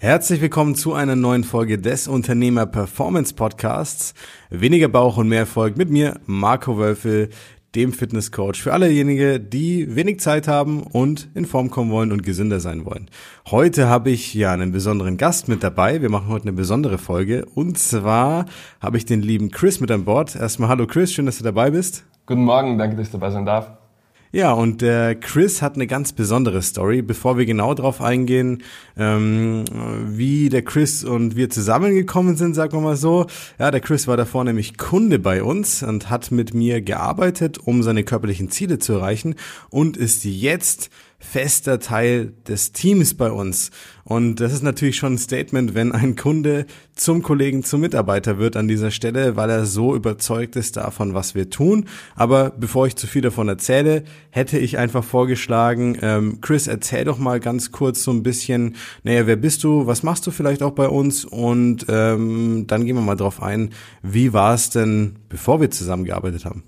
Herzlich willkommen zu einer neuen Folge des Unternehmer Performance Podcasts. Weniger Bauch und mehr Erfolg mit mir, Marco Wölfel, dem Fitnesscoach für allejenigen, die wenig Zeit haben und in Form kommen wollen und gesünder sein wollen. Heute habe ich ja einen besonderen Gast mit dabei. Wir machen heute eine besondere Folge und zwar habe ich den lieben Chris mit an Bord. Erstmal hallo Chris, schön, dass du dabei bist. Guten Morgen, danke, dass ich dabei sein darf. Ja, und der Chris hat eine ganz besondere Story. Bevor wir genau darauf eingehen, ähm, wie der Chris und wir zusammengekommen sind, sagen wir mal so. Ja, der Chris war davor nämlich Kunde bei uns und hat mit mir gearbeitet, um seine körperlichen Ziele zu erreichen und ist jetzt fester Teil des Teams bei uns. Und das ist natürlich schon ein Statement, wenn ein Kunde zum Kollegen, zum Mitarbeiter wird an dieser Stelle, weil er so überzeugt ist davon, was wir tun. Aber bevor ich zu viel davon erzähle, hätte ich einfach vorgeschlagen, ähm, Chris, erzähl doch mal ganz kurz so ein bisschen, naja, wer bist du, was machst du vielleicht auch bei uns und ähm, dann gehen wir mal drauf ein, wie war es denn, bevor wir zusammengearbeitet haben?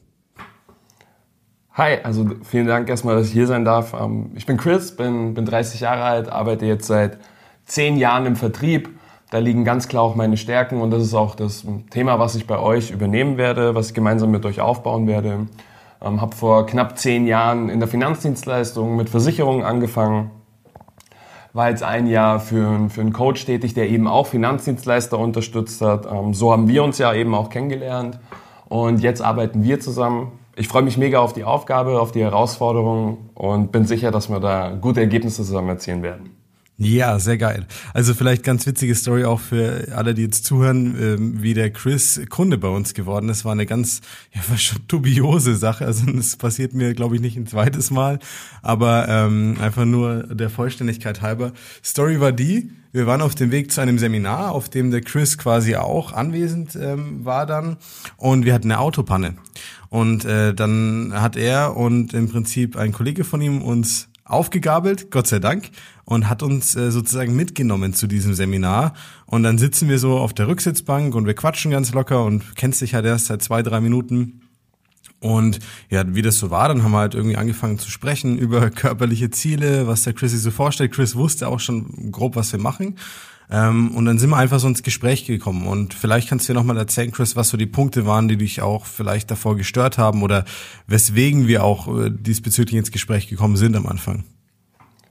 Hi, also vielen Dank erstmal, dass ich hier sein darf. Ähm, ich bin Chris, bin, bin 30 Jahre alt, arbeite jetzt seit zehn Jahren im Vertrieb. Da liegen ganz klar auch meine Stärken und das ist auch das Thema, was ich bei euch übernehmen werde, was ich gemeinsam mit euch aufbauen werde. Ähm, habe vor knapp zehn Jahren in der Finanzdienstleistung mit Versicherungen angefangen. War jetzt ein Jahr für, für einen Coach tätig, der eben auch Finanzdienstleister unterstützt hat. Ähm, so haben wir uns ja eben auch kennengelernt. Und jetzt arbeiten wir zusammen ich freue mich mega auf die Aufgabe, auf die Herausforderung und bin sicher, dass wir da gute Ergebnisse zusammen erzielen werden. Ja, sehr geil. Also vielleicht ganz witzige Story auch für alle, die jetzt zuhören, ähm, wie der Chris Kunde bei uns geworden ist. War eine ganz, ja, war schon dubiose Sache. Also das passiert mir, glaube ich, nicht ein zweites Mal, aber ähm, einfach nur der Vollständigkeit halber. Story war die, wir waren auf dem Weg zu einem Seminar, auf dem der Chris quasi auch anwesend ähm, war dann und wir hatten eine Autopanne. Und äh, dann hat er und im Prinzip ein Kollege von ihm uns aufgegabelt, Gott sei Dank, und hat uns äh, sozusagen mitgenommen zu diesem Seminar. Und dann sitzen wir so auf der Rücksitzbank und wir quatschen ganz locker und kennst dich halt erst seit zwei, drei Minuten. Und ja, wie das so war, dann haben wir halt irgendwie angefangen zu sprechen über körperliche Ziele, was der Chris sich so vorstellt. Chris wusste auch schon grob, was wir machen. Ähm, und dann sind wir einfach so ins Gespräch gekommen. Und vielleicht kannst du dir nochmal erzählen, Chris, was so die Punkte waren, die dich auch vielleicht davor gestört haben oder weswegen wir auch äh, diesbezüglich ins Gespräch gekommen sind am Anfang.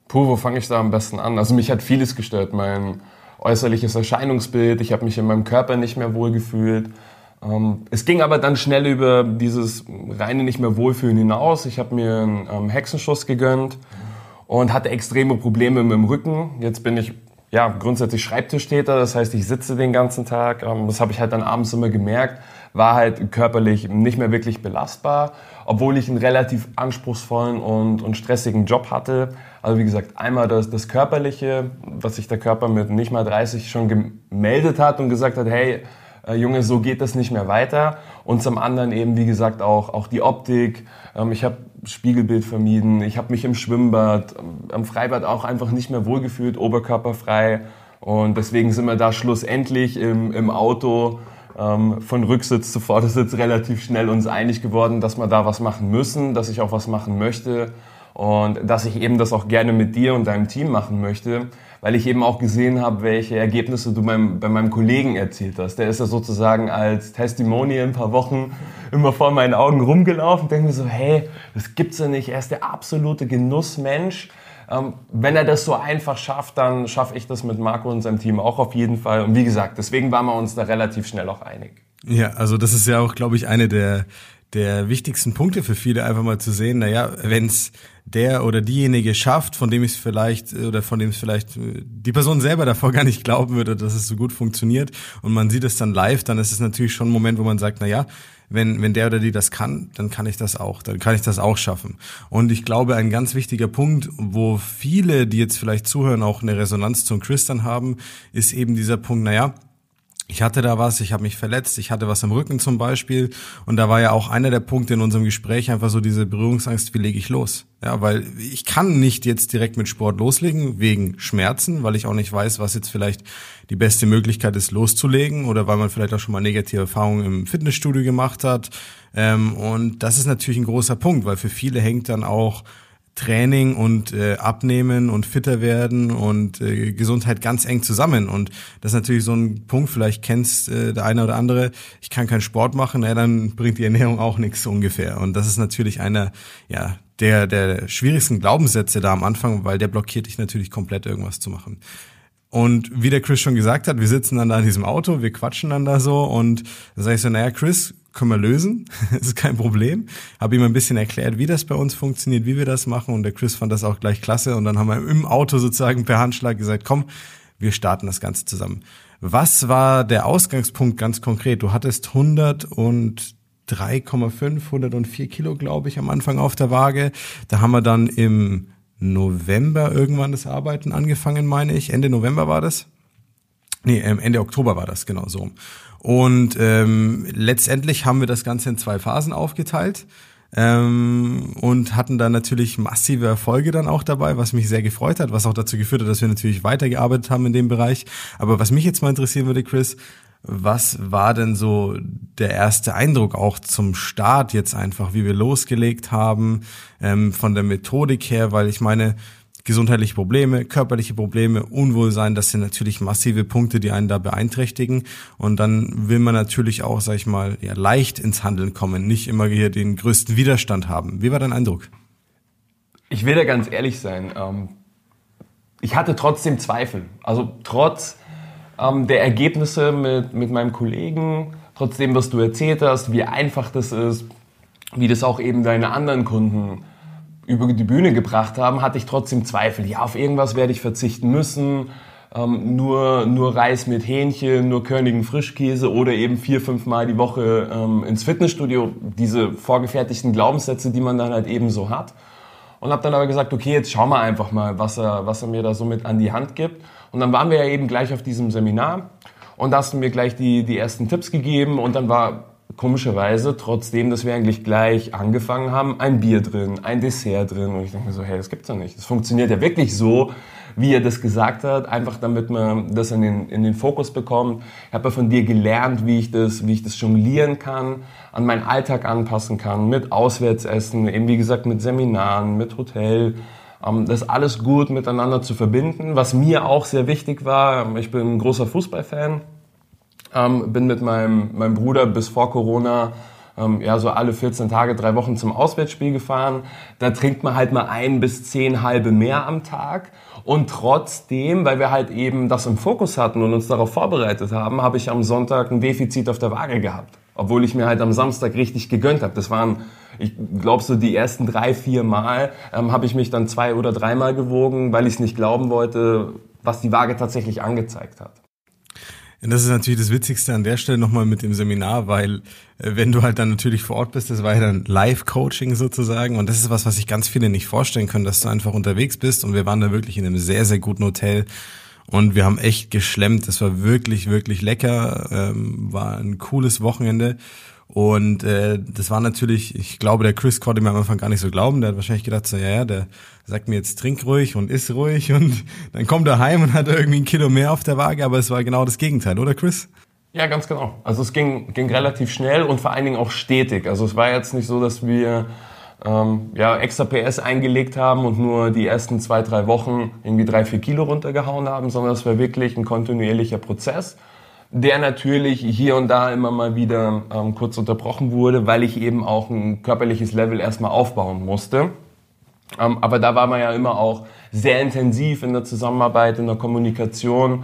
Puh, wo fange ich da am besten an? Also mich hat vieles gestört. Mein äußerliches Erscheinungsbild. Ich habe mich in meinem Körper nicht mehr wohlgefühlt. Ähm, es ging aber dann schnell über dieses reine nicht mehr Wohlfühlen hinaus. Ich habe mir einen ähm, Hexenschuss gegönnt und hatte extreme Probleme mit dem Rücken. Jetzt bin ich ja, grundsätzlich Schreibtischtäter, das heißt, ich sitze den ganzen Tag. Ähm, das habe ich halt dann abends immer gemerkt, war halt körperlich nicht mehr wirklich belastbar, obwohl ich einen relativ anspruchsvollen und, und stressigen Job hatte. Also wie gesagt, einmal das, das Körperliche, was sich der Körper mit nicht mal 30 schon gemeldet hat und gesagt hat, hey, äh, Junge, so geht das nicht mehr weiter. Und zum anderen eben, wie gesagt, auch, auch die Optik. Ähm, ich habe Spiegelbild vermieden. Ich habe mich im Schwimmbad, am Freibad auch einfach nicht mehr wohlgefühlt, oberkörperfrei. Und deswegen sind wir da schlussendlich im, im Auto ähm, von Rücksitz zu Vordersitz relativ schnell uns einig geworden, dass wir da was machen müssen, dass ich auch was machen möchte und dass ich eben das auch gerne mit dir und deinem Team machen möchte weil ich eben auch gesehen habe, welche Ergebnisse du beim, bei meinem Kollegen erzielt hast. Der ist ja sozusagen als Testimonial ein paar Wochen immer vor meinen Augen rumgelaufen, denke mir so, hey, das gibt's ja nicht. Er ist der absolute Genussmensch. Ähm, wenn er das so einfach schafft, dann schaffe ich das mit Marco und seinem Team auch auf jeden Fall. Und wie gesagt, deswegen waren wir uns da relativ schnell auch einig. Ja, also das ist ja auch, glaube ich, eine der der wichtigsten Punkte für viele einfach mal zu sehen, naja, wenn es der oder diejenige schafft, von dem ich es vielleicht oder von dem es vielleicht äh, die Person selber davor gar nicht glauben würde, dass es so gut funktioniert und man sieht es dann live, dann ist es natürlich schon ein Moment, wo man sagt, na ja, wenn, wenn der oder die das kann, dann kann ich das auch, dann kann ich das auch schaffen. Und ich glaube, ein ganz wichtiger Punkt, wo viele, die jetzt vielleicht zuhören, auch eine Resonanz zum Chris dann haben, ist eben dieser Punkt, na ja, ich hatte da was, ich habe mich verletzt, ich hatte was am Rücken zum Beispiel. Und da war ja auch einer der Punkte in unserem Gespräch einfach so diese Berührungsangst, wie lege ich los? Ja, weil ich kann nicht jetzt direkt mit Sport loslegen, wegen Schmerzen, weil ich auch nicht weiß, was jetzt vielleicht die beste Möglichkeit ist, loszulegen oder weil man vielleicht auch schon mal negative Erfahrungen im Fitnessstudio gemacht hat. Ähm, und das ist natürlich ein großer Punkt, weil für viele hängt dann auch Training und äh, Abnehmen und fitter werden und äh, Gesundheit ganz eng zusammen. Und das ist natürlich so ein Punkt, vielleicht kennst äh, der eine oder andere, ich kann keinen Sport machen, ja, dann bringt die Ernährung auch nichts ungefähr. Und das ist natürlich einer ja, der, der schwierigsten Glaubenssätze da am Anfang, weil der blockiert dich natürlich komplett irgendwas zu machen. Und wie der Chris schon gesagt hat, wir sitzen dann da in diesem Auto, wir quatschen dann da so und dann sage ich so, naja, Chris, können wir lösen, das ist kein Problem. Habe ihm ein bisschen erklärt, wie das bei uns funktioniert, wie wir das machen und der Chris fand das auch gleich klasse und dann haben wir im Auto sozusagen per Handschlag gesagt, komm, wir starten das Ganze zusammen. Was war der Ausgangspunkt ganz konkret? Du hattest 100 und 3,5, 104 Kilo, glaube ich, am Anfang auf der Waage. Da haben wir dann im November irgendwann das Arbeiten angefangen, meine ich. Ende November war das. Nee, ähm, Ende Oktober war das, genau so. Und ähm, letztendlich haben wir das Ganze in zwei Phasen aufgeteilt ähm, und hatten da natürlich massive Erfolge dann auch dabei, was mich sehr gefreut hat, was auch dazu geführt hat, dass wir natürlich weitergearbeitet haben in dem Bereich. Aber was mich jetzt mal interessieren würde, Chris, was war denn so der erste Eindruck auch zum Start jetzt einfach, wie wir losgelegt haben, ähm, von der Methodik her? Weil ich meine, gesundheitliche Probleme, körperliche Probleme, Unwohlsein, das sind natürlich massive Punkte, die einen da beeinträchtigen. Und dann will man natürlich auch, sag ich mal, ja, leicht ins Handeln kommen, nicht immer hier den größten Widerstand haben. Wie war dein Eindruck? Ich will da ganz ehrlich sein. Ähm, ich hatte trotzdem Zweifel. Also trotz ähm, der Ergebnisse mit, mit meinem Kollegen, trotzdem, was du erzählt hast, wie einfach das ist, wie das auch eben deine anderen Kunden über die Bühne gebracht haben, hatte ich trotzdem Zweifel. Ja, auf irgendwas werde ich verzichten müssen. Ähm, nur, nur Reis mit Hähnchen, nur körnigen Frischkäse oder eben vier, fünf Mal die Woche ähm, ins Fitnessstudio. Diese vorgefertigten Glaubenssätze, die man dann halt eben so hat. Und habe dann aber gesagt, okay, jetzt schauen wir einfach mal, was er, was er mir da so mit an die Hand gibt. Und dann waren wir ja eben gleich auf diesem Seminar und da hast du mir gleich die, die ersten Tipps gegeben und dann war komischerweise, trotzdem, dass wir eigentlich gleich angefangen haben, ein Bier drin, ein Dessert drin und ich denke mir so, hey, das gibt's doch nicht. Das funktioniert ja wirklich so, wie er das gesagt hat, einfach damit man das in den, in den Fokus bekommt. Ich habe ja von dir gelernt, wie ich das, wie ich das jonglieren kann, an meinen Alltag anpassen kann, mit Auswärtsessen, eben wie gesagt mit Seminaren, mit Hotel, ähm, das alles gut miteinander zu verbinden. Was mir auch sehr wichtig war, ich bin ein großer Fußballfan, ähm, bin mit meinem, meinem Bruder bis vor Corona ähm, ja, so alle 14 Tage, drei Wochen zum Auswärtsspiel gefahren. Da trinkt man halt mal ein bis zehn halbe mehr am Tag. Und trotzdem, weil wir halt eben das im Fokus hatten und uns darauf vorbereitet haben, habe ich am Sonntag ein Defizit auf der Waage gehabt. Obwohl ich mir halt am Samstag richtig gegönnt habe. Das waren ich glaube so die ersten drei, vier Mal ähm, habe ich mich dann zwei oder dreimal gewogen, weil ich es nicht glauben wollte, was die Waage tatsächlich angezeigt hat. Und das ist natürlich das Witzigste an der Stelle nochmal mit dem Seminar, weil äh, wenn du halt dann natürlich vor Ort bist, das war ja dann Live-Coaching sozusagen. Und das ist was, was sich ganz viele nicht vorstellen können, dass du einfach unterwegs bist. Und wir waren da wirklich in einem sehr, sehr guten Hotel. Und wir haben echt geschlemmt. Das war wirklich, wirklich lecker, ähm, war ein cooles Wochenende und äh, das war natürlich, ich glaube, der Chris konnte mir am Anfang gar nicht so glauben. Der hat wahrscheinlich gedacht, so, ja, ja, der sagt mir jetzt trink ruhig und iss ruhig und dann kommt er heim und hat irgendwie ein Kilo mehr auf der Waage, aber es war genau das Gegenteil, oder Chris? Ja, ganz genau. Also es ging, ging relativ schnell und vor allen Dingen auch stetig. Also es war jetzt nicht so, dass wir ähm, ja, extra PS eingelegt haben und nur die ersten zwei, drei Wochen irgendwie drei, vier Kilo runtergehauen haben, sondern es war wirklich ein kontinuierlicher Prozess der natürlich hier und da immer mal wieder ähm, kurz unterbrochen wurde, weil ich eben auch ein körperliches Level erstmal aufbauen musste. Ähm, aber da war man ja immer auch sehr intensiv in der Zusammenarbeit, in der Kommunikation,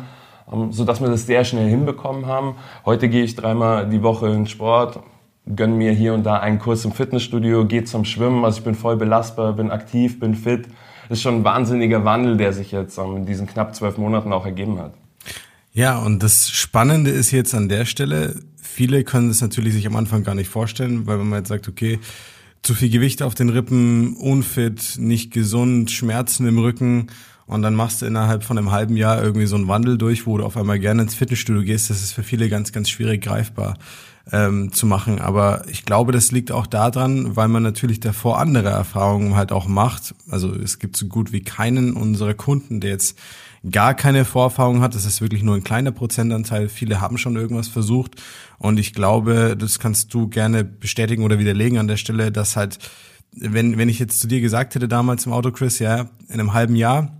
ähm, so dass wir das sehr schnell hinbekommen haben. Heute gehe ich dreimal die Woche in Sport, gönne mir hier und da einen Kurs im Fitnessstudio, gehe zum Schwimmen, also ich bin voll belastbar, bin aktiv, bin fit. Das ist schon ein wahnsinniger Wandel, der sich jetzt ähm, in diesen knapp zwölf Monaten auch ergeben hat. Ja, und das Spannende ist jetzt an der Stelle, viele können es natürlich sich am Anfang gar nicht vorstellen, weil wenn man jetzt sagt, okay, zu viel Gewicht auf den Rippen, unfit, nicht gesund, Schmerzen im Rücken und dann machst du innerhalb von einem halben Jahr irgendwie so einen Wandel durch, wo du auf einmal gerne ins Fitnessstudio gehst, das ist für viele ganz, ganz schwierig greifbar ähm, zu machen. Aber ich glaube, das liegt auch daran, weil man natürlich davor andere Erfahrungen halt auch macht. Also es gibt so gut wie keinen unserer Kunden, der jetzt gar keine Vorerfahrung hat. Das ist wirklich nur ein kleiner Prozentanteil. Viele haben schon irgendwas versucht. Und ich glaube, das kannst du gerne bestätigen oder widerlegen an der Stelle, dass halt wenn, wenn ich jetzt zu dir gesagt hätte damals im Auto, Chris, ja, in einem halben Jahr,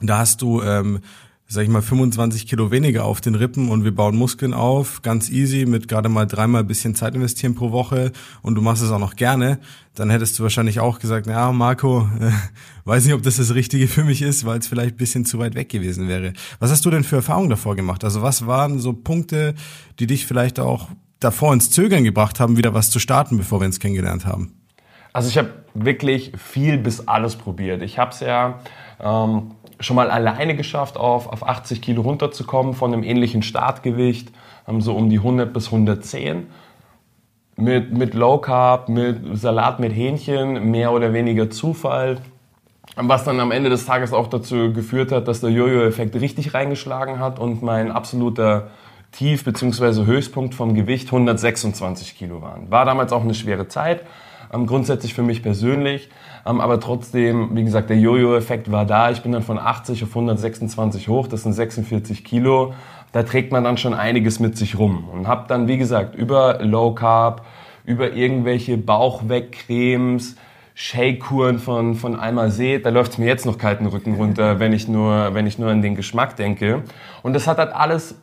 da hast du ähm, sag ich mal, 25 Kilo weniger auf den Rippen und wir bauen Muskeln auf, ganz easy, mit gerade mal dreimal bisschen Zeit investieren pro Woche und du machst es auch noch gerne, dann hättest du wahrscheinlich auch gesagt, ja, Marco, äh, weiß nicht, ob das das Richtige für mich ist, weil es vielleicht bisschen zu weit weg gewesen wäre. Was hast du denn für Erfahrungen davor gemacht? Also was waren so Punkte, die dich vielleicht auch davor ins Zögern gebracht haben, wieder was zu starten, bevor wir uns kennengelernt haben? Also ich habe wirklich viel bis alles probiert. Ich habe es ja ähm, schon mal alleine geschafft, auf, auf 80 Kilo runterzukommen von einem ähnlichen Startgewicht, so um die 100 bis 110. Mit, mit Low Carb, mit Salat mit Hähnchen, mehr oder weniger Zufall. Was dann am Ende des Tages auch dazu geführt hat, dass der Jojo-Effekt richtig reingeschlagen hat und mein absoluter Tief- bzw. Höchstpunkt vom Gewicht 126 Kilo waren. War damals auch eine schwere Zeit, grundsätzlich für mich persönlich. Ähm, aber trotzdem, wie gesagt, der Jojo-Effekt war da. Ich bin dann von 80 auf 126 hoch, das sind 46 Kilo. Da trägt man dann schon einiges mit sich rum. Und habe dann, wie gesagt, über Low Carb, über irgendwelche Bauchwegcremes, Shake-Kuren von, von Alma See, da läuft es mir jetzt noch kalten Rücken runter, wenn ich nur, wenn ich nur an den Geschmack denke. Und das hat halt alles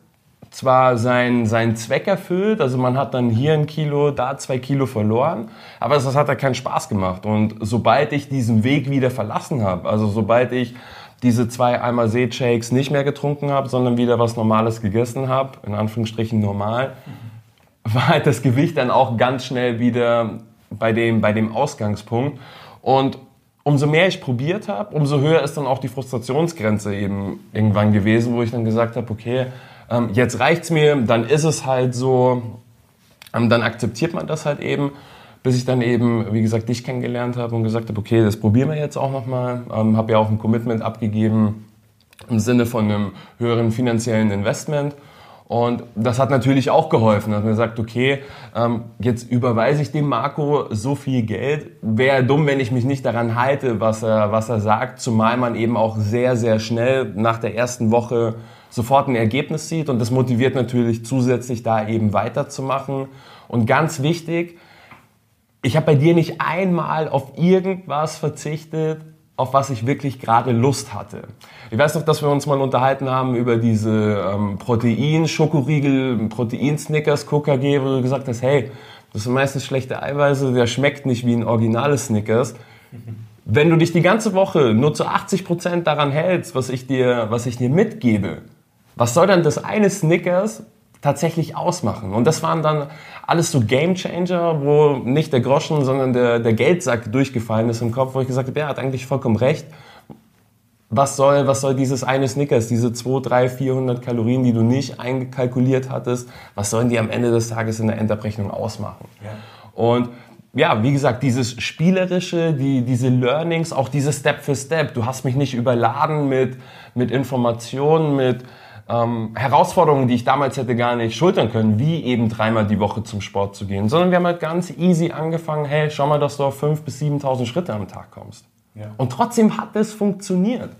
zwar seinen, seinen Zweck erfüllt, also man hat dann hier ein Kilo, da zwei Kilo verloren, aber das hat ja keinen Spaß gemacht. Und sobald ich diesen Weg wieder verlassen habe, also sobald ich diese zwei einmal See-Shakes nicht mehr getrunken habe, sondern wieder was Normales gegessen habe, in Anführungsstrichen normal, war halt das Gewicht dann auch ganz schnell wieder bei dem, bei dem Ausgangspunkt. Und umso mehr ich probiert habe, umso höher ist dann auch die Frustrationsgrenze eben irgendwann gewesen, wo ich dann gesagt habe, okay, ähm, jetzt reicht's mir, dann ist es halt so, ähm, dann akzeptiert man das halt eben, bis ich dann eben, wie gesagt, dich kennengelernt habe und gesagt habe, okay, das probieren wir jetzt auch nochmal. Ähm, habe ja auch ein Commitment abgegeben im Sinne von einem höheren finanziellen Investment. Und das hat natürlich auch geholfen, dass man gesagt, okay, ähm, jetzt überweise ich dem Marco so viel Geld. Wäre dumm, wenn ich mich nicht daran halte, was er, was er sagt, zumal man eben auch sehr, sehr schnell nach der ersten Woche sofort ein Ergebnis sieht und das motiviert natürlich zusätzlich da eben weiterzumachen. Und ganz wichtig, ich habe bei dir nicht einmal auf irgendwas verzichtet, auf was ich wirklich gerade Lust hatte. Ich weiß noch, dass wir uns mal unterhalten haben über diese ähm, Protein-Schokoriegel, Protein-Snickers, KKG, wo du gesagt hast, hey, das sind meistens schlechte Eiweiße, der schmeckt nicht wie ein originales Snickers. Wenn du dich die ganze Woche nur zu 80 Prozent daran hältst, was ich dir, was ich dir mitgebe, was soll dann das eine Snickers tatsächlich ausmachen? Und das waren dann alles so Game Changer, wo nicht der Groschen, sondern der, der Geldsack durchgefallen ist im Kopf, wo ich gesagt habe, er hat eigentlich vollkommen recht. Was soll, was soll dieses eine Snickers, diese 2, 3, 400 Kalorien, die du nicht einkalkuliert hattest, was sollen die am Ende des Tages in der Endabrechnung ausmachen? Ja. Und ja, wie gesagt, dieses Spielerische, die, diese Learnings, auch diese Step für Step. Du hast mich nicht überladen mit, mit Informationen, mit, ähm, Herausforderungen, die ich damals hätte gar nicht schultern können, wie eben dreimal die Woche zum Sport zu gehen, sondern wir haben halt ganz easy angefangen, hey, schau mal, dass du auf 5.000 bis 7.000 Schritte am Tag kommst. Ja. Und trotzdem hat es funktioniert.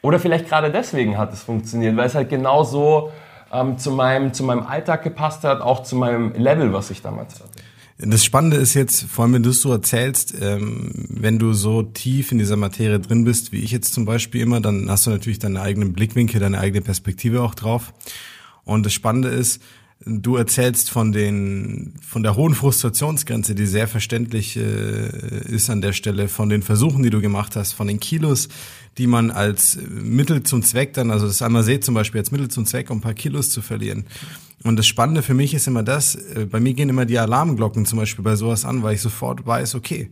Oder vielleicht gerade deswegen hat es funktioniert, weil es halt genau so ähm, zu, meinem, zu meinem Alltag gepasst hat, auch zu meinem Level, was ich damals hatte. Das Spannende ist jetzt, vor allem wenn du es so erzählst, ähm, wenn du so tief in dieser Materie drin bist, wie ich jetzt zum Beispiel immer, dann hast du natürlich deinen eigenen Blickwinkel, deine eigene Perspektive auch drauf. Und das Spannende ist, Du erzählst von den, von der hohen Frustrationsgrenze, die sehr verständlich äh, ist an der Stelle, von den Versuchen, die du gemacht hast, von den Kilos, die man als Mittel zum Zweck dann, also das einmal seht zum Beispiel als Mittel zum Zweck, um ein paar Kilos zu verlieren. Und das Spannende für mich ist immer das, äh, bei mir gehen immer die Alarmglocken zum Beispiel bei sowas an, weil ich sofort weiß, okay,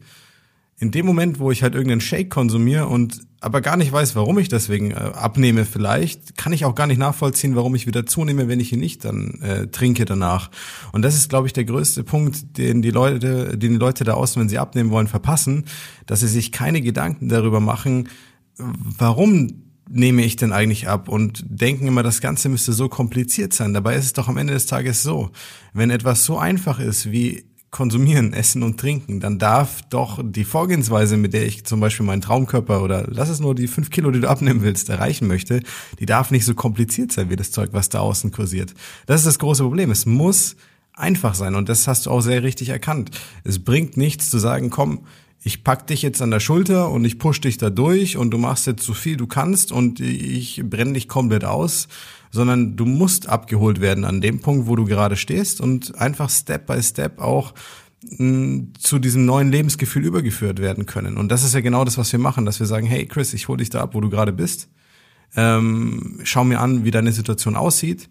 in dem Moment, wo ich halt irgendeinen Shake konsumiere und aber gar nicht weiß, warum ich deswegen äh, abnehme vielleicht, kann ich auch gar nicht nachvollziehen, warum ich wieder zunehme, wenn ich ihn nicht dann äh, trinke danach. Und das ist, glaube ich, der größte Punkt, den die Leute, den die Leute da außen, wenn sie abnehmen wollen, verpassen, dass sie sich keine Gedanken darüber machen, warum nehme ich denn eigentlich ab und denken immer, das Ganze müsste so kompliziert sein. Dabei ist es doch am Ende des Tages so, wenn etwas so einfach ist wie konsumieren, essen und trinken, dann darf doch die Vorgehensweise, mit der ich zum Beispiel meinen Traumkörper oder lass es nur die fünf Kilo, die du abnehmen willst, erreichen möchte, die darf nicht so kompliziert sein wie das Zeug, was da außen kursiert. Das ist das große Problem. Es muss einfach sein. Und das hast du auch sehr richtig erkannt. Es bringt nichts zu sagen, komm, ich pack dich jetzt an der Schulter und ich push dich da durch und du machst jetzt so viel du kannst und ich brenne dich komplett aus, sondern du musst abgeholt werden an dem Punkt, wo du gerade stehst und einfach Step by Step auch zu diesem neuen Lebensgefühl übergeführt werden können. Und das ist ja genau das, was wir machen, dass wir sagen, hey Chris, ich hole dich da ab, wo du gerade bist. Ähm, schau mir an, wie deine Situation aussieht.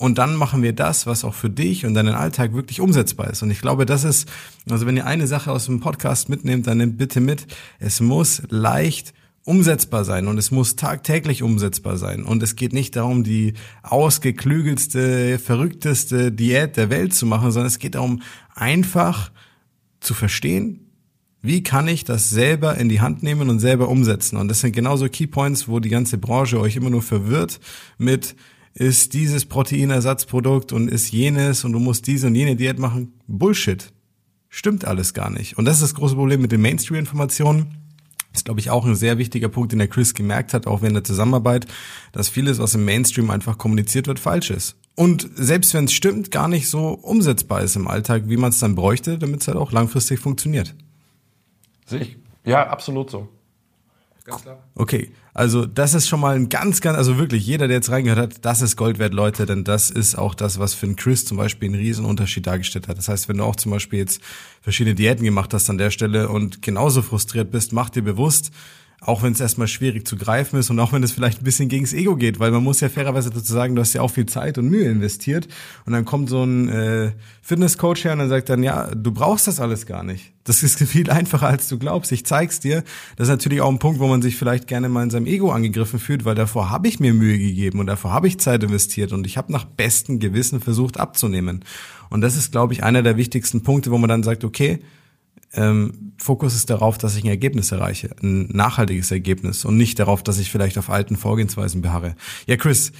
Und dann machen wir das, was auch für dich und deinen Alltag wirklich umsetzbar ist. Und ich glaube, das ist, also wenn ihr eine Sache aus dem Podcast mitnehmt, dann nehmt bitte mit, es muss leicht umsetzbar sein und es muss tagtäglich umsetzbar sein. Und es geht nicht darum, die ausgeklügelste, verrückteste Diät der Welt zu machen, sondern es geht darum, einfach zu verstehen, wie kann ich das selber in die Hand nehmen und selber umsetzen? Und das sind genauso Keypoints, wo die ganze Branche euch immer nur verwirrt mit, ist dieses Proteinersatzprodukt und ist jenes und du musst diese und jene Diät machen. Bullshit. Stimmt alles gar nicht. Und das ist das große Problem mit den Mainstream-Informationen ist, glaube ich, auch ein sehr wichtiger Punkt, den der Chris gemerkt hat, auch während der Zusammenarbeit, dass vieles, was im Mainstream einfach kommuniziert wird, falsch ist. Und selbst wenn es stimmt, gar nicht so umsetzbar ist im Alltag, wie man es dann bräuchte, damit es halt auch langfristig funktioniert. Sehe ich. Ja, absolut so. Ganz klar. Okay, also das ist schon mal ein ganz, ganz, also wirklich jeder, der jetzt reingehört hat, das ist Gold wert, Leute, denn das ist auch das, was für einen Chris zum Beispiel einen riesen Unterschied dargestellt hat. Das heißt, wenn du auch zum Beispiel jetzt verschiedene Diäten gemacht hast an der Stelle und genauso frustriert bist, mach dir bewusst, auch wenn es erstmal schwierig zu greifen ist und auch wenn es vielleicht ein bisschen gegens Ego geht, weil man muss ja fairerweise dazu sagen, du hast ja auch viel Zeit und Mühe investiert und dann kommt so ein äh, Fitnesscoach her und dann sagt dann, ja, du brauchst das alles gar nicht. Das ist viel einfacher, als du glaubst. Ich zeig's dir. Das ist natürlich auch ein Punkt, wo man sich vielleicht gerne mal in seinem Ego angegriffen fühlt, weil davor habe ich mir Mühe gegeben und davor habe ich Zeit investiert und ich habe nach bestem Gewissen versucht abzunehmen. Und das ist, glaube ich, einer der wichtigsten Punkte, wo man dann sagt, okay, ähm, Fokus ist darauf, dass ich ein Ergebnis erreiche, ein nachhaltiges Ergebnis und nicht darauf, dass ich vielleicht auf alten Vorgehensweisen beharre. Ja, Chris,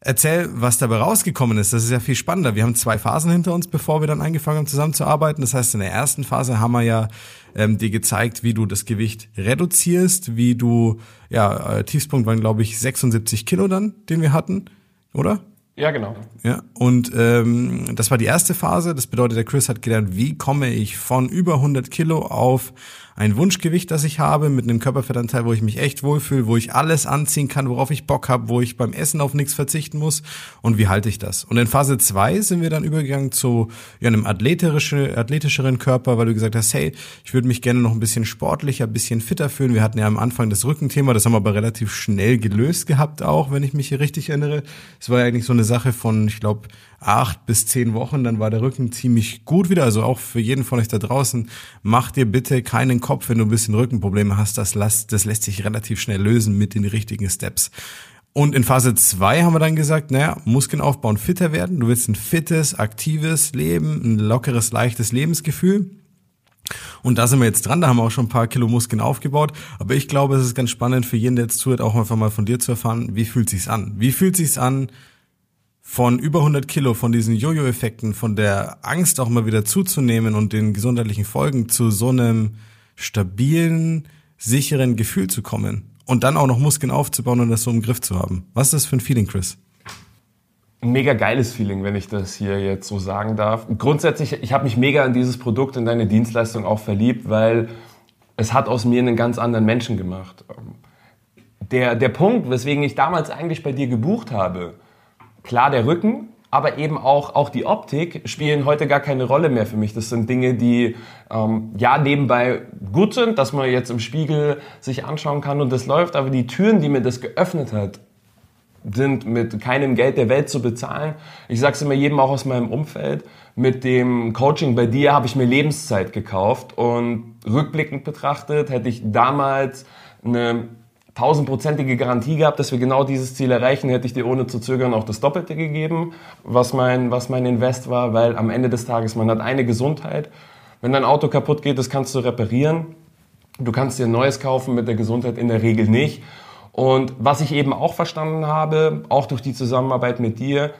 erzähl, was dabei rausgekommen ist. Das ist ja viel spannender. Wir haben zwei Phasen hinter uns, bevor wir dann angefangen haben zusammenzuarbeiten. Das heißt, in der ersten Phase haben wir ja ähm, dir gezeigt, wie du das Gewicht reduzierst, wie du, ja, äh, Tiefspunkt waren, glaube ich, 76 Kilo dann, den wir hatten, oder? Ja, genau. Ja, und ähm, das war die erste Phase. Das bedeutet, der Chris hat gelernt, wie komme ich von über 100 Kilo auf ein Wunschgewicht, das ich habe, mit einem Körperfettanteil, wo ich mich echt wohlfühle, wo ich alles anziehen kann, worauf ich Bock habe, wo ich beim Essen auf nichts verzichten muss und wie halte ich das. Und in Phase zwei sind wir dann übergegangen zu ja, einem athletische, athletischeren Körper, weil du gesagt hast, hey, ich würde mich gerne noch ein bisschen sportlicher, ein bisschen fitter fühlen. Wir hatten ja am Anfang das Rückenthema, das haben wir aber relativ schnell gelöst gehabt auch, wenn ich mich hier richtig erinnere. Es war ja eigentlich so eine Sache von, ich glaube, acht bis zehn Wochen, dann war der Rücken ziemlich gut wieder. Also auch für jeden von euch da draußen, macht dir bitte keinen Kopf, wenn du ein bisschen Rückenprobleme hast. Das, lässt, das lässt sich relativ schnell lösen mit den richtigen Steps. Und in Phase zwei haben wir dann gesagt, naja, Muskeln aufbauen, fitter werden. Du willst ein fittes, aktives Leben, ein lockeres, leichtes Lebensgefühl. Und da sind wir jetzt dran, da haben wir auch schon ein paar Kilo Muskeln aufgebaut. Aber ich glaube, es ist ganz spannend für jeden, der jetzt zuhört, auch einfach mal von dir zu erfahren, wie fühlt sich's an? Wie fühlt sich's an, von über 100 Kilo, von diesen Jojo-Effekten, von der Angst auch mal wieder zuzunehmen und den gesundheitlichen Folgen zu so einem stabilen, sicheren Gefühl zu kommen und dann auch noch Muskeln aufzubauen und das so im Griff zu haben. Was ist das für ein Feeling, Chris? Mega geiles Feeling, wenn ich das hier jetzt so sagen darf. Grundsätzlich, ich habe mich mega in dieses Produkt, in deine Dienstleistung auch verliebt, weil es hat aus mir einen ganz anderen Menschen gemacht. Der, der Punkt, weswegen ich damals eigentlich bei dir gebucht habe, Klar, der Rücken, aber eben auch, auch die Optik spielen heute gar keine Rolle mehr für mich. Das sind Dinge, die ähm, ja nebenbei gut sind, dass man jetzt im Spiegel sich anschauen kann und das läuft, aber die Türen, die mir das geöffnet hat, sind mit keinem Geld der Welt zu bezahlen. Ich sage es immer jedem auch aus meinem Umfeld. Mit dem Coaching bei dir habe ich mir Lebenszeit gekauft und rückblickend betrachtet hätte ich damals eine tausendprozentige Garantie gehabt, dass wir genau dieses Ziel erreichen, hätte ich dir ohne zu zögern auch das Doppelte gegeben, was mein, was mein Invest war, weil am Ende des Tages, man hat eine Gesundheit. Wenn dein Auto kaputt geht, das kannst du reparieren. Du kannst dir ein neues kaufen, mit der Gesundheit in der Regel nicht. Und was ich eben auch verstanden habe, auch durch die Zusammenarbeit mit dir,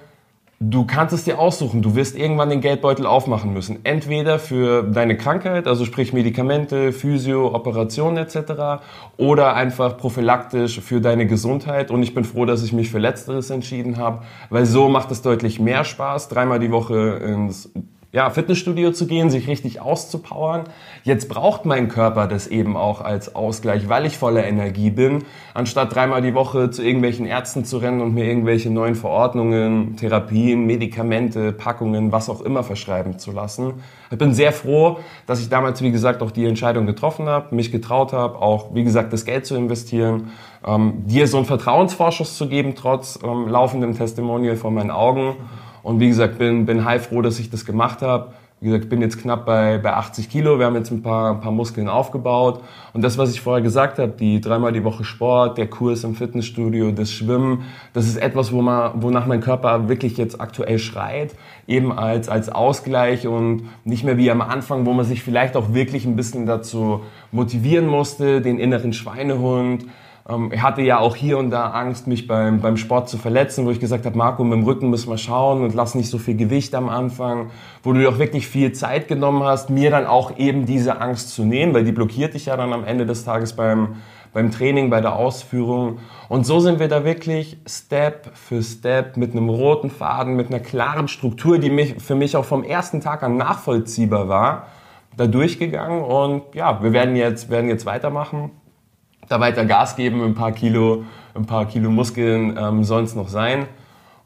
Du kannst es dir aussuchen. Du wirst irgendwann den Geldbeutel aufmachen müssen. Entweder für deine Krankheit, also sprich Medikamente, Physio, Operationen etc. oder einfach prophylaktisch für deine Gesundheit. Und ich bin froh, dass ich mich für Letzteres entschieden habe, weil so macht es deutlich mehr Spaß, dreimal die Woche ins ja, Fitnessstudio zu gehen, sich richtig auszupowern. Jetzt braucht mein Körper das eben auch als Ausgleich, weil ich voller Energie bin, anstatt dreimal die Woche zu irgendwelchen Ärzten zu rennen und mir irgendwelche neuen Verordnungen, Therapien, Medikamente, Packungen, was auch immer verschreiben zu lassen. Ich bin sehr froh, dass ich damals, wie gesagt, auch die Entscheidung getroffen habe, mich getraut habe, auch, wie gesagt, das Geld zu investieren, ähm, dir so einen Vertrauensvorschuss zu geben, trotz ähm, laufendem Testimonial vor meinen Augen. Und wie gesagt, bin, bin heilfroh, dass ich das gemacht habe. Wie gesagt, bin jetzt knapp bei, bei 80 Kilo. Wir haben jetzt ein paar, ein paar Muskeln aufgebaut. Und das, was ich vorher gesagt habe, die dreimal die Woche Sport, der Kurs im Fitnessstudio, das Schwimmen, das ist etwas, wo man, wonach mein Körper wirklich jetzt aktuell schreit. Eben als, als Ausgleich und nicht mehr wie am Anfang, wo man sich vielleicht auch wirklich ein bisschen dazu motivieren musste, den inneren Schweinehund, ähm, er hatte ja auch hier und da Angst, mich beim, beim Sport zu verletzen, wo ich gesagt habe, Marco, mit dem Rücken müssen wir schauen und lass nicht so viel Gewicht am Anfang, wo du dir auch wirklich viel Zeit genommen hast, mir dann auch eben diese Angst zu nehmen, weil die blockiert dich ja dann am Ende des Tages beim, beim Training, bei der Ausführung. Und so sind wir da wirklich Step für Step mit einem roten Faden, mit einer klaren Struktur, die mich, für mich auch vom ersten Tag an nachvollziehbar war, da durchgegangen. Und ja, wir werden jetzt, werden jetzt weitermachen da weiter Gas geben, ein paar Kilo, ein paar Kilo Muskeln ähm, es noch sein.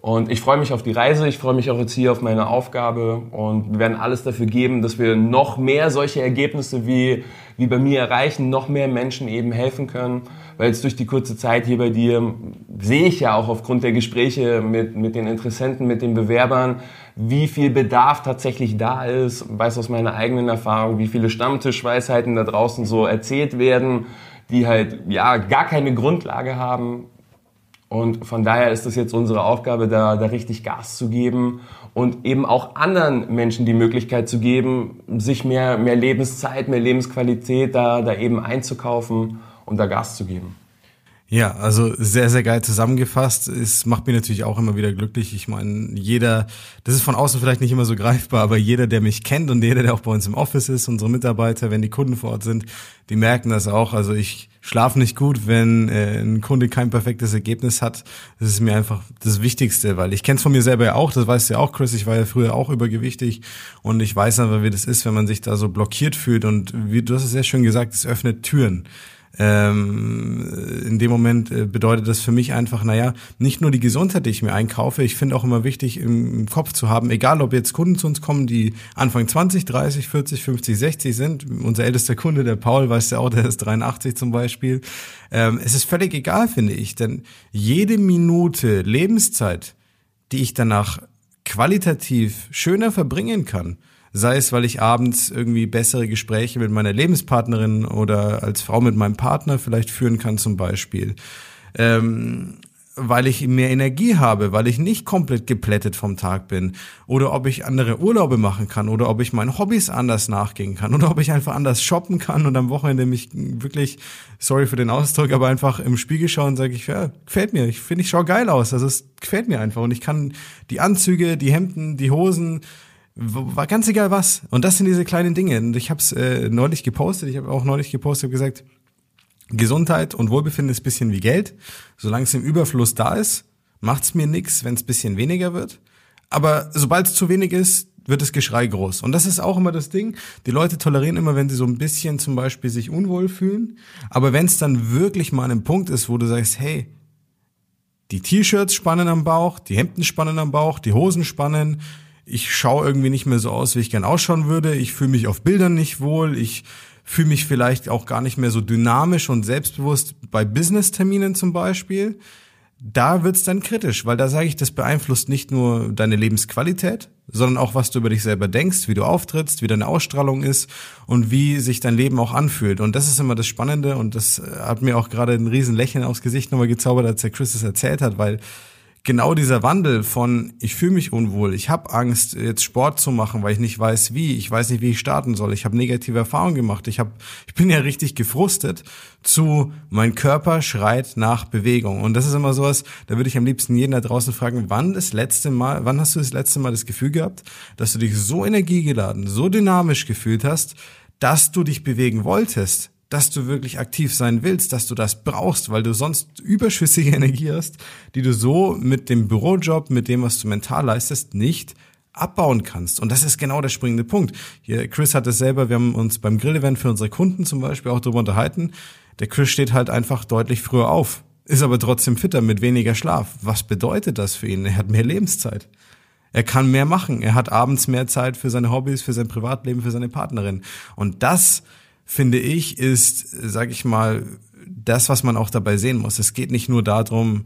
Und ich freue mich auf die Reise, ich freue mich auch jetzt hier auf meine Aufgabe und wir werden alles dafür geben, dass wir noch mehr solche Ergebnisse wie, wie bei mir erreichen, noch mehr Menschen eben helfen können. Weil jetzt durch die kurze Zeit hier bei dir sehe ich ja auch aufgrund der Gespräche mit, mit den Interessenten, mit den Bewerbern, wie viel Bedarf tatsächlich da ist, weiß aus meiner eigenen Erfahrung, wie viele Stammtischweisheiten da draußen so erzählt werden, die halt ja gar keine Grundlage haben. Und von daher ist es jetzt unsere Aufgabe, da, da richtig Gas zu geben und eben auch anderen Menschen die Möglichkeit zu geben, sich mehr, mehr Lebenszeit, mehr Lebensqualität da, da eben einzukaufen und da Gas zu geben. Ja, also sehr, sehr geil zusammengefasst. Es macht mich natürlich auch immer wieder glücklich. Ich meine, jeder, das ist von außen vielleicht nicht immer so greifbar, aber jeder, der mich kennt und jeder, der auch bei uns im Office ist, unsere Mitarbeiter, wenn die Kunden vor Ort sind, die merken das auch. Also ich schlafe nicht gut, wenn äh, ein Kunde kein perfektes Ergebnis hat. Das ist mir einfach das Wichtigste, weil ich kenne es von mir selber ja auch, das weißt du ja auch, Chris, ich war ja früher auch übergewichtig und ich weiß einfach, wie das ist, wenn man sich da so blockiert fühlt und wie du hast es sehr schön gesagt, es öffnet Türen ähm, in dem Moment äh, bedeutet das für mich einfach, naja, nicht nur die Gesundheit, die ich mir einkaufe, ich finde auch immer wichtig im, Kopf zu haben, egal ob jetzt Kunden zu uns kommen, die Anfang 20, 30, 40, 50, 60 sind, unser ältester Kunde, der Paul, weiß ja auch, der ist 83 zum Beispiel, ähm, es ist völlig egal, finde ich, denn jede Minute Lebenszeit, die ich danach qualitativ schöner verbringen kann, Sei es, weil ich abends irgendwie bessere Gespräche mit meiner Lebenspartnerin oder als Frau mit meinem Partner vielleicht führen kann zum Beispiel. Ähm, weil ich mehr Energie habe, weil ich nicht komplett geplättet vom Tag bin. Oder ob ich andere Urlaube machen kann oder ob ich meinen Hobbys anders nachgehen kann oder ob ich einfach anders shoppen kann und am Wochenende mich wirklich, sorry für den Ausdruck, aber einfach im Spiegel schauen und sage ich, ja, gefällt mir, ich finde, ich schaue geil aus, also es gefällt mir einfach. Und ich kann die Anzüge, die Hemden, die Hosen, war ganz egal was. Und das sind diese kleinen Dinge. Und ich habe es äh, neulich gepostet, ich habe auch neulich gepostet, habe gesagt, Gesundheit und Wohlbefinden ist bisschen wie Geld. Solange es im Überfluss da ist, macht's mir nix, wenn es bisschen weniger wird. Aber sobald es zu wenig ist, wird das Geschrei groß. Und das ist auch immer das Ding. Die Leute tolerieren immer, wenn sie so ein bisschen zum Beispiel sich unwohl fühlen. Aber wenn es dann wirklich mal an einem Punkt ist, wo du sagst, hey, die T-Shirts spannen am Bauch, die Hemden spannen am Bauch, die Hosen spannen, ich schaue irgendwie nicht mehr so aus, wie ich gern ausschauen würde. Ich fühle mich auf Bildern nicht wohl. Ich fühle mich vielleicht auch gar nicht mehr so dynamisch und selbstbewusst bei Business-Terminen zum Beispiel. Da wird's dann kritisch, weil da sage ich, das beeinflusst nicht nur deine Lebensqualität, sondern auch, was du über dich selber denkst, wie du auftrittst, wie deine Ausstrahlung ist und wie sich dein Leben auch anfühlt. Und das ist immer das Spannende und das hat mir auch gerade ein riesen Lächeln aufs Gesicht nochmal gezaubert, als der Chris es erzählt hat, weil genau dieser Wandel von ich fühle mich unwohl, ich habe Angst jetzt Sport zu machen, weil ich nicht weiß wie, ich weiß nicht wie ich starten soll, ich habe negative Erfahrungen gemacht, ich habe ich bin ja richtig gefrustet zu mein Körper schreit nach Bewegung. Und das ist immer sowas, da würde ich am liebsten jeden da draußen fragen, wann das letzte Mal, wann hast du das letzte Mal das Gefühl gehabt, dass du dich so energiegeladen, so dynamisch gefühlt hast, dass du dich bewegen wolltest? Dass du wirklich aktiv sein willst, dass du das brauchst, weil du sonst überschüssige Energie hast, die du so mit dem Bürojob, mit dem, was du mental leistest, nicht abbauen kannst. Und das ist genau der springende Punkt. Hier, Chris hat es selber, wir haben uns beim Grill-Event für unsere Kunden zum Beispiel auch darüber unterhalten. Der Chris steht halt einfach deutlich früher auf, ist aber trotzdem fitter mit weniger Schlaf. Was bedeutet das für ihn? Er hat mehr Lebenszeit. Er kann mehr machen. Er hat abends mehr Zeit für seine Hobbys, für sein Privatleben, für seine Partnerin. Und das finde ich, ist, sag ich mal, das, was man auch dabei sehen muss. Es geht nicht nur darum,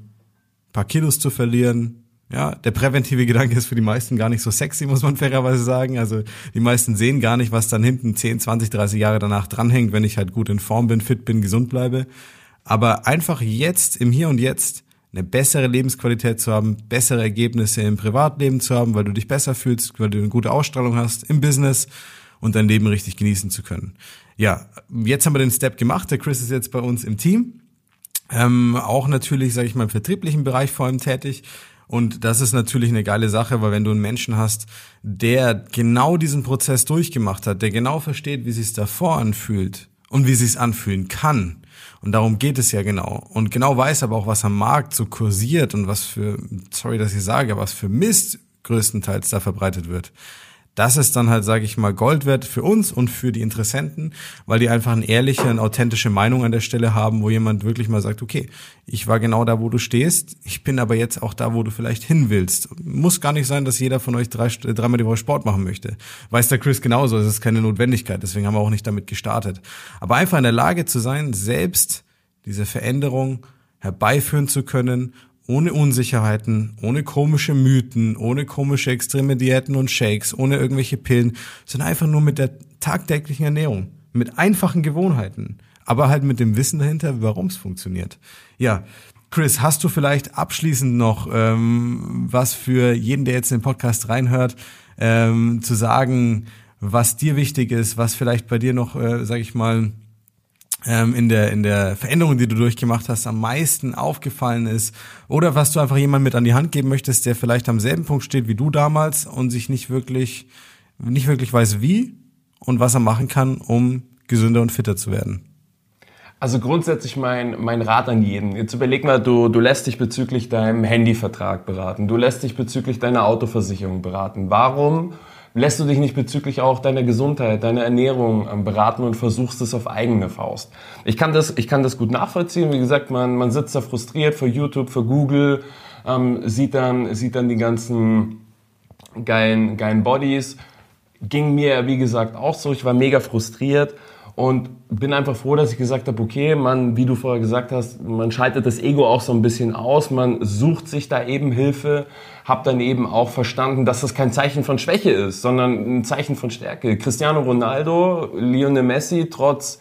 paar Kilos zu verlieren. Ja, der präventive Gedanke ist für die meisten gar nicht so sexy, muss man fairerweise sagen. Also die meisten sehen gar nicht, was dann hinten 10, 20, 30 Jahre danach dranhängt, wenn ich halt gut in Form bin, fit bin, gesund bleibe. Aber einfach jetzt, im Hier und Jetzt, eine bessere Lebensqualität zu haben, bessere Ergebnisse im Privatleben zu haben, weil du dich besser fühlst, weil du eine gute Ausstrahlung hast im Business und dein Leben richtig genießen zu können ja, jetzt haben wir den Step gemacht. Der Chris ist jetzt bei uns im Team. Ähm, auch natürlich, sage ich mal, im vertrieblichen Bereich vor allem tätig. Und das ist natürlich eine geile Sache, weil wenn du einen Menschen hast, der genau diesen Prozess durchgemacht hat, der genau versteht, wie sich davor anfühlt und wie sich anfühlen kann. Und darum geht es ja genau. Und genau weiß aber auch, was am Markt so kursiert und was für, sorry, dass ich sage, was für Mist größtenteils da verbreitet wird das ist dann halt, sage ich mal, Gold wert für uns und für die Interessenten, weil die einfach eine ehrliche und authentische Meinung an der Stelle haben, wo jemand wirklich mal sagt, okay, ich war genau da, wo du stehst, ich bin aber jetzt auch da, wo du vielleicht hin willst. Muss gar nicht sein, dass jeder von euch drei, dreimal die Woche Sport machen möchte. Weiß der Chris genauso, es ist keine Notwendigkeit, deswegen haben wir auch nicht damit gestartet. Aber einfach in der Lage zu sein, selbst diese Veränderung herbeiführen zu können ohne Unsicherheiten, ohne komische Mythen, ohne komische extreme Diäten und Shakes, ohne irgendwelche Pillen, sondern einfach nur mit der tagtäglichen Ernährung, mit einfachen Gewohnheiten, aber halt mit dem Wissen dahinter, warum es funktioniert. Ja, Chris, hast du vielleicht abschließend noch ähm, was für jeden, der jetzt in den Podcast reinhört, ähm, zu sagen, was dir wichtig ist, was vielleicht bei dir noch, äh, sag ich mal, ähm, in der in der Veränderung, die du durchgemacht hast, am meisten aufgefallen ist oder was du einfach jemand mit an die Hand geben möchtest, der vielleicht am selben Punkt steht wie du damals und sich nicht wirklich nicht wirklich weiß wie und was er machen kann, um gesünder und fitter zu werden. Also grundsätzlich mein, mein Rat an jeden. Jetzt überleg mal, du, du lässt dich bezüglich deinem Handyvertrag beraten. Du lässt dich bezüglich deiner Autoversicherung beraten. Warum lässt du dich nicht bezüglich auch deiner Gesundheit, deiner Ernährung ähm, beraten und versuchst es auf eigene Faust. Ich kann das, ich kann das gut nachvollziehen. Wie gesagt, man, man sitzt da frustriert vor YouTube, vor Google, ähm, sieht dann, sieht dann die ganzen geilen, geilen Bodies. Ging mir, wie gesagt, auch so. Ich war mega frustriert und bin einfach froh, dass ich gesagt habe, okay, man, wie du vorher gesagt hast, man schaltet das Ego auch so ein bisschen aus, man sucht sich da eben Hilfe, hab dann eben auch verstanden, dass das kein Zeichen von Schwäche ist, sondern ein Zeichen von Stärke. Cristiano Ronaldo, Lionel Messi, trotz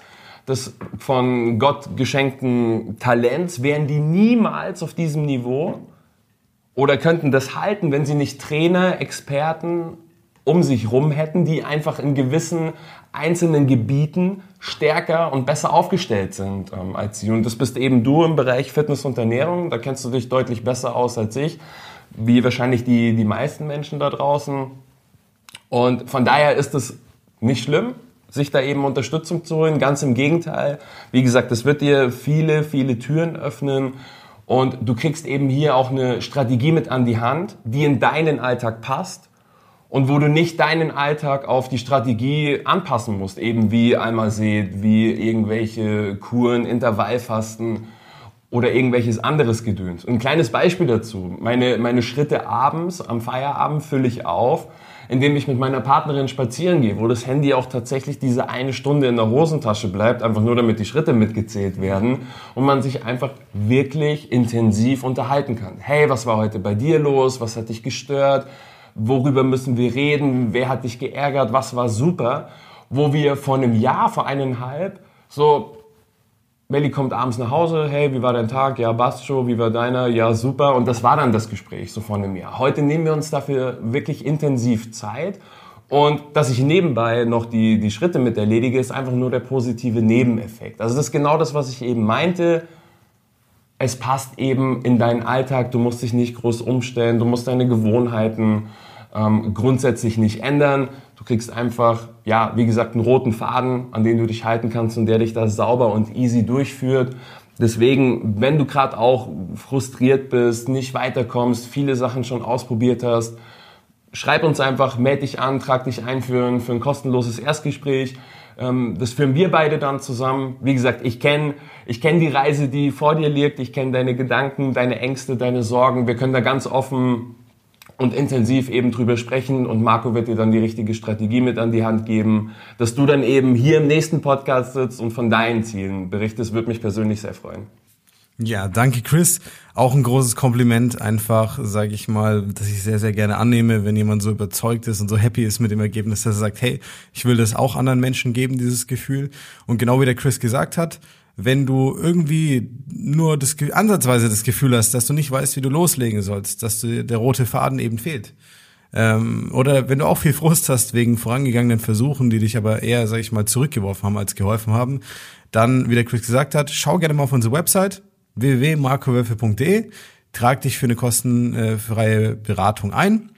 des von Gott geschenkten Talents, wären die niemals auf diesem Niveau oder könnten das halten, wenn sie nicht Trainer, Experten um sich rum hätten, die einfach in gewissen einzelnen Gebieten stärker und besser aufgestellt sind ähm, als sie. Und das bist eben du im Bereich Fitness und Ernährung. Da kennst du dich deutlich besser aus als ich, wie wahrscheinlich die, die meisten Menschen da draußen. Und von daher ist es nicht schlimm, sich da eben Unterstützung zu holen. Ganz im Gegenteil. Wie gesagt, es wird dir viele, viele Türen öffnen. Und du kriegst eben hier auch eine Strategie mit an die Hand, die in deinen Alltag passt und wo du nicht deinen Alltag auf die Strategie anpassen musst, eben wie einmal seht, wie irgendwelche Kuren, Intervallfasten oder irgendwelches anderes Gedöns. Ein kleines Beispiel dazu. Meine, meine Schritte abends, am Feierabend fülle ich auf, indem ich mit meiner Partnerin spazieren gehe, wo das Handy auch tatsächlich diese eine Stunde in der Hosentasche bleibt, einfach nur damit die Schritte mitgezählt werden und man sich einfach wirklich intensiv unterhalten kann. Hey, was war heute bei dir los? Was hat dich gestört? Worüber müssen wir reden, wer hat dich geärgert, was war super, wo wir vor einem Jahr, vor eineinhalb, so Melli kommt abends nach Hause, hey, wie war dein Tag? Ja, schon, wie war deiner? Ja, super. Und das war dann das Gespräch so von einem Jahr. Heute nehmen wir uns dafür wirklich intensiv Zeit. Und dass ich nebenbei noch die, die Schritte mit erledige, ist einfach nur der positive Nebeneffekt. Also das ist genau das, was ich eben meinte. Es passt eben in deinen Alltag, du musst dich nicht groß umstellen, du musst deine Gewohnheiten ähm, grundsätzlich nicht ändern. Du kriegst einfach, ja, wie gesagt, einen roten Faden, an den du dich halten kannst und der dich da sauber und easy durchführt. Deswegen, wenn du gerade auch frustriert bist, nicht weiterkommst, viele Sachen schon ausprobiert hast, schreib uns einfach, melde dich an, trag dich ein für ein, für ein kostenloses Erstgespräch. Ähm, das führen wir beide dann zusammen. Wie gesagt, ich kenne ich kenn die Reise, die vor dir liegt. Ich kenne deine Gedanken, deine Ängste, deine Sorgen. Wir können da ganz offen und intensiv eben drüber sprechen und Marco wird dir dann die richtige Strategie mit an die Hand geben, dass du dann eben hier im nächsten Podcast sitzt und von deinen Zielen berichtest, würde mich persönlich sehr freuen. Ja, danke Chris. Auch ein großes Kompliment einfach, sage ich mal, dass ich sehr, sehr gerne annehme, wenn jemand so überzeugt ist und so happy ist mit dem Ergebnis, dass er sagt, hey, ich will das auch anderen Menschen geben, dieses Gefühl. Und genau wie der Chris gesagt hat, wenn du irgendwie nur das, ansatzweise das Gefühl hast, dass du nicht weißt, wie du loslegen sollst, dass du, der rote Faden eben fehlt. Ähm, oder wenn du auch viel Frust hast wegen vorangegangenen Versuchen, die dich aber eher, sag ich mal, zurückgeworfen haben als geholfen haben, dann, wie der Chris gesagt hat, schau gerne mal auf unsere Website www.markowölfe.de, trag dich für eine kostenfreie Beratung ein.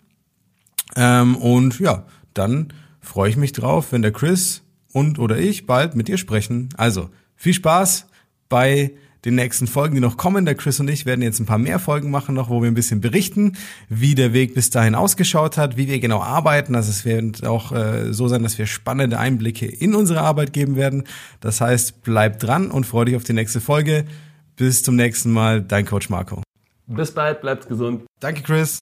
Ähm, und ja, dann freue ich mich drauf, wenn der Chris und oder ich bald mit dir sprechen. Also, viel Spaß bei den nächsten Folgen, die noch kommen. Der Chris und ich werden jetzt ein paar mehr Folgen machen noch, wo wir ein bisschen berichten, wie der Weg bis dahin ausgeschaut hat, wie wir genau arbeiten. Also es wird auch äh, so sein, dass wir spannende Einblicke in unsere Arbeit geben werden. Das heißt, bleib dran und freu dich auf die nächste Folge. Bis zum nächsten Mal, dein Coach Marco. Bis bald, bleibt gesund. Danke, Chris.